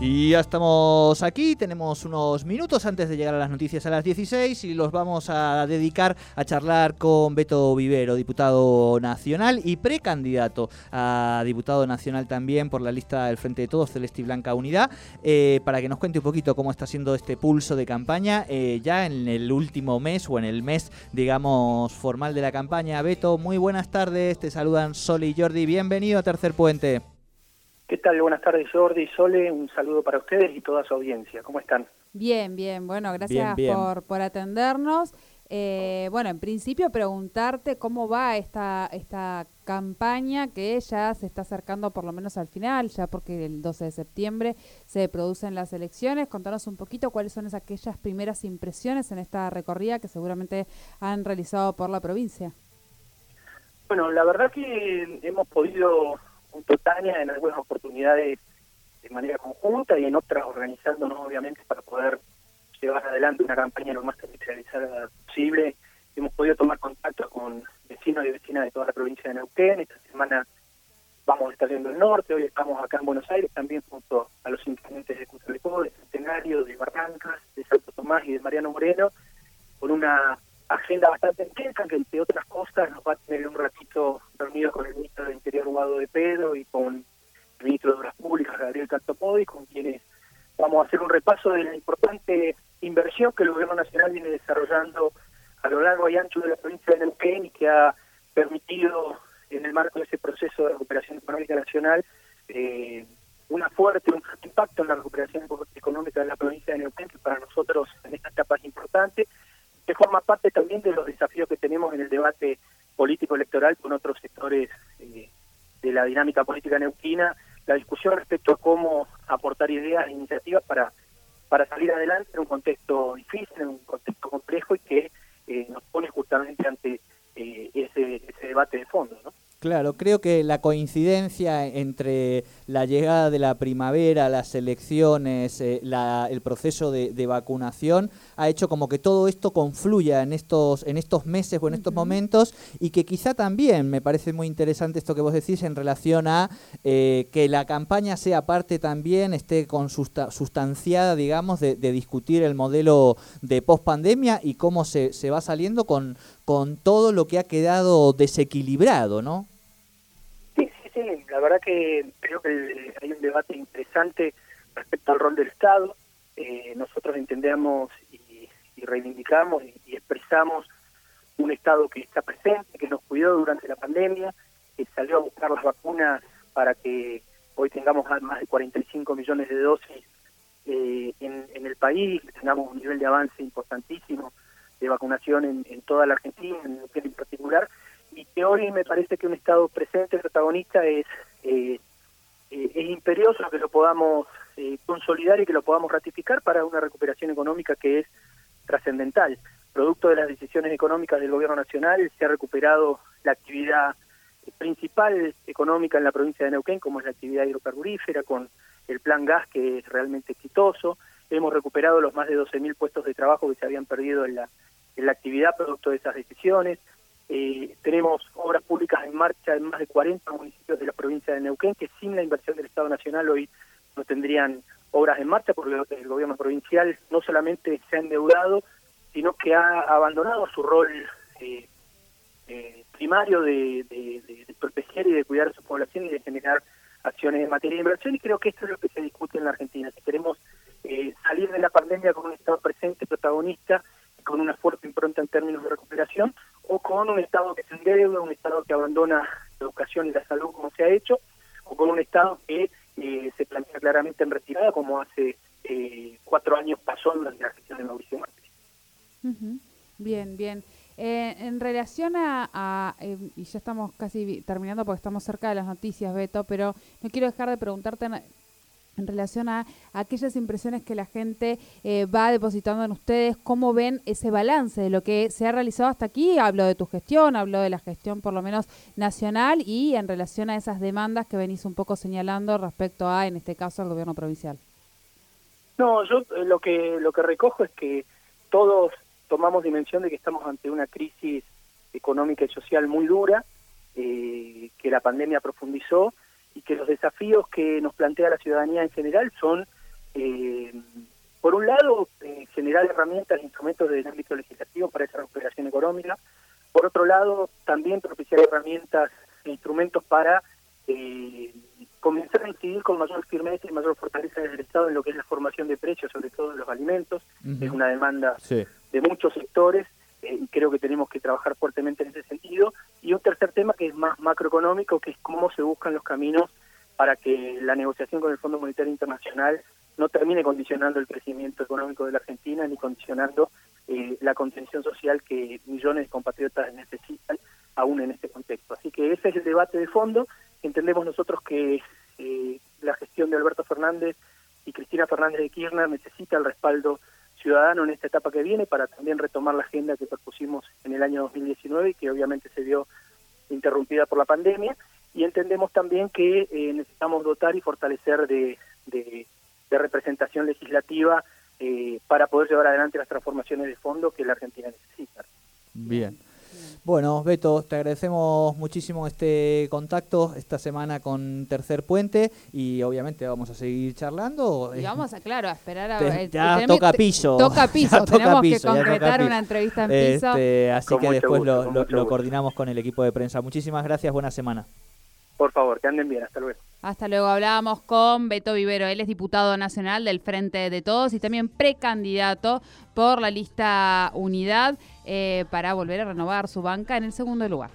Y ya estamos aquí, tenemos unos minutos antes de llegar a las noticias a las 16 y los vamos a dedicar a charlar con Beto Vivero, diputado nacional y precandidato a diputado nacional también por la lista del Frente de Todos, Celeste Blanca Unidad, eh, para que nos cuente un poquito cómo está siendo este pulso de campaña eh, ya en el último mes o en el mes, digamos, formal de la campaña. Beto, muy buenas tardes, te saludan Sol y Jordi, bienvenido a Tercer Puente. ¿Qué tal? Buenas tardes, Jordi y Sole. Un saludo para ustedes y toda su audiencia. ¿Cómo están? Bien, bien. Bueno, gracias Por, por atendernos. Eh, bueno, en principio preguntarte cómo va esta, esta campaña que ya se está acercando por lo menos al final, ya porque el 12 de septiembre se producen las elecciones. Contanos un poquito cuáles son esas, aquellas primeras impresiones en esta recorrida que seguramente han realizado por la provincia. Bueno, la verdad que hemos podido Tania en algunas oportunidades de manera conjunta y en otras organizándonos obviamente para poder llevar adelante una campaña lo más territorializada posible. Hemos podido tomar contacto con vecinos y vecinas de toda la provincia de Neuquén. Esta semana vamos a estar yendo al norte, hoy estamos acá en Buenos Aires también junto a los intendentes de Cutralcó, de Centenario, de Barrancas, de Santo Tomás y de Mariano Moreno, con una agenda bastante intensa que entre otras cosas nos va a tener un ratito reunido con el ministro del Interior Guado de Pedro y con el ministro de Obras Públicas Gabriel Cantopodi con quienes vamos a hacer un repaso de la importante inversión que el gobierno nacional viene desarrollando a lo largo y ancho de la provincia de Neuquén y que ha permitido en el marco de ese proceso de recuperación económica nacional eh, una fuerte, un fuerte impacto en la recuperación económica de la provincia de Neuquén que para nosotros en esta etapa es importante que forma parte también de los desafíos que tenemos en el debate político electoral con otros sectores eh, de la dinámica política neuquina, la discusión respecto a cómo aportar ideas e iniciativas para, para salir adelante en un contexto difícil, en un contexto complejo y que eh, nos pone justamente ante eh, ese, ese debate de fondo. ¿no? Claro, creo que la coincidencia entre la llegada de la primavera, las elecciones, eh, el proceso de, vacunación ha hecho como que todo esto confluya en estos, en estos meses o en estos momentos y que quizá también me parece muy interesante esto que vos decís en relación a eh, que la campaña sea parte también, esté con sustanciada, digamos, de, discutir el modelo de pospandemia y cómo se, se va saliendo con, con todo lo que ha quedado desequilibrado, ¿no? La verdad que creo que hay un debate interesante respecto al rol del Estado. Eh, nosotros entendemos y, reivindicamos y, expresamos un Estado que está presente, que nos cuidó durante la pandemia, que salió a buscar las vacunas para que hoy tengamos más de 45 millones de dosis eh, en, el país, que tengamos un nivel de avance importantísimo de vacunación en, toda la Argentina, en, en particular, y que hoy me parece que un Estado presente, protagonista, es, eh, eh, es imperioso que lo podamos eh, consolidar y que lo podamos ratificar para una recuperación económica que es trascendental. Producto de las decisiones económicas del Gobierno Nacional, se ha recuperado la actividad principal económica en la provincia de Neuquén, como es la actividad hidrocarburífera, con el plan gas, que es realmente exitoso. Hemos recuperado los más de 12.000 puestos de trabajo que se habían perdido en la, en la actividad producto de esas decisiones. Eh, tenemos obras públicas en marcha en más de 40 municipios de la provincia de Neuquén que sin la inversión del Estado Nacional hoy no tendrían obras en marcha porque el gobierno provincial no solamente se ha endeudado, sino que ha abandonado su rol eh, eh, primario de, proteger y de cuidar a su población y de generar acciones en materia de inversión y creo que esto es lo que se discute en la Argentina. Si queremos salir de la pandemia con un Estado presente, protagonista, con una fuerte impronta en términos de recuperación, o con un Estado que se endeuda, un Estado que abandona la educación y la salud como se ha hecho, o con un Estado que eh, se plantea claramente en retirada como hace eh, cuatro años pasó durante la gestión de Mauricio Macri. Bien, bien. Eh, en relación a, y ya estamos casi terminando porque estamos cerca de las noticias, Beto, pero no quiero dejar de preguntarte en relación a, aquellas impresiones que la gente eh, va depositando en ustedes, cómo ven ese balance de lo que se ha realizado hasta aquí. Hablo de tu gestión, hablo de la gestión por lo menos nacional y en relación a esas demandas que venís un poco señalando respecto a, en este caso, al gobierno provincial. No, yo eh, lo que lo que recojo es que todos tomamos dimensión de que estamos ante una crisis económica y social muy dura, eh, que la pandemia profundizó y que los desafíos que nos plantea la ciudadanía en general son, eh, por un lado, eh, generar herramientas e instrumentos del ámbito legislativo para esa recuperación económica, por otro lado, también propiciar herramientas e instrumentos para comenzar a incidir con mayor firmeza y mayor fortaleza del Estado en lo que es la formación de precios, sobre todo en los alimentos. Es una demanda de muchos sectores eh, creo que tenemos que trabajar fuertemente en ese sentido. Y un tercer tema que es más macroeconómico, que es cómo se buscan los caminos para que la negociación con el Fondo Monetario Internacional no termine condicionando el crecimiento económico de la Argentina ni condicionando eh, la contención social que millones de compatriotas necesitan aún en este contexto. Así que ese es el debate de fondo. Entendemos nosotros que eh, la gestión de Alberto Fernández y Cristina Fernández de Kirchner necesita el respaldo ciudadano en esta etapa que viene para también retomar la agenda que propusimos en el año 2019 y que obviamente se vio interrumpida por la pandemia. Y entendemos también que eh, necesitamos dotar y fortalecer de, de, representación legislativa eh, para poder llevar adelante las transformaciones de fondo que la Argentina necesita. Bien. Bueno, Beto, te agradecemos muchísimo este contacto esta semana con Tercer Puente y obviamente vamos a seguir charlando. Y vamos a, claro, a esperar a ver. Ya toca piso. Toca piso, tenemos que concretar una entrevista en piso. Este, así que después lo coordinamos con el equipo de prensa. Muchísimas gracias, buena semana. Por favor, que anden bien, hasta luego. Hasta luego. Hablábamos con Beto Vivero. Él es diputado nacional del Frente de Todos y también precandidato por la lista Unidad eh, para volver a renovar su banca en el segundo lugar.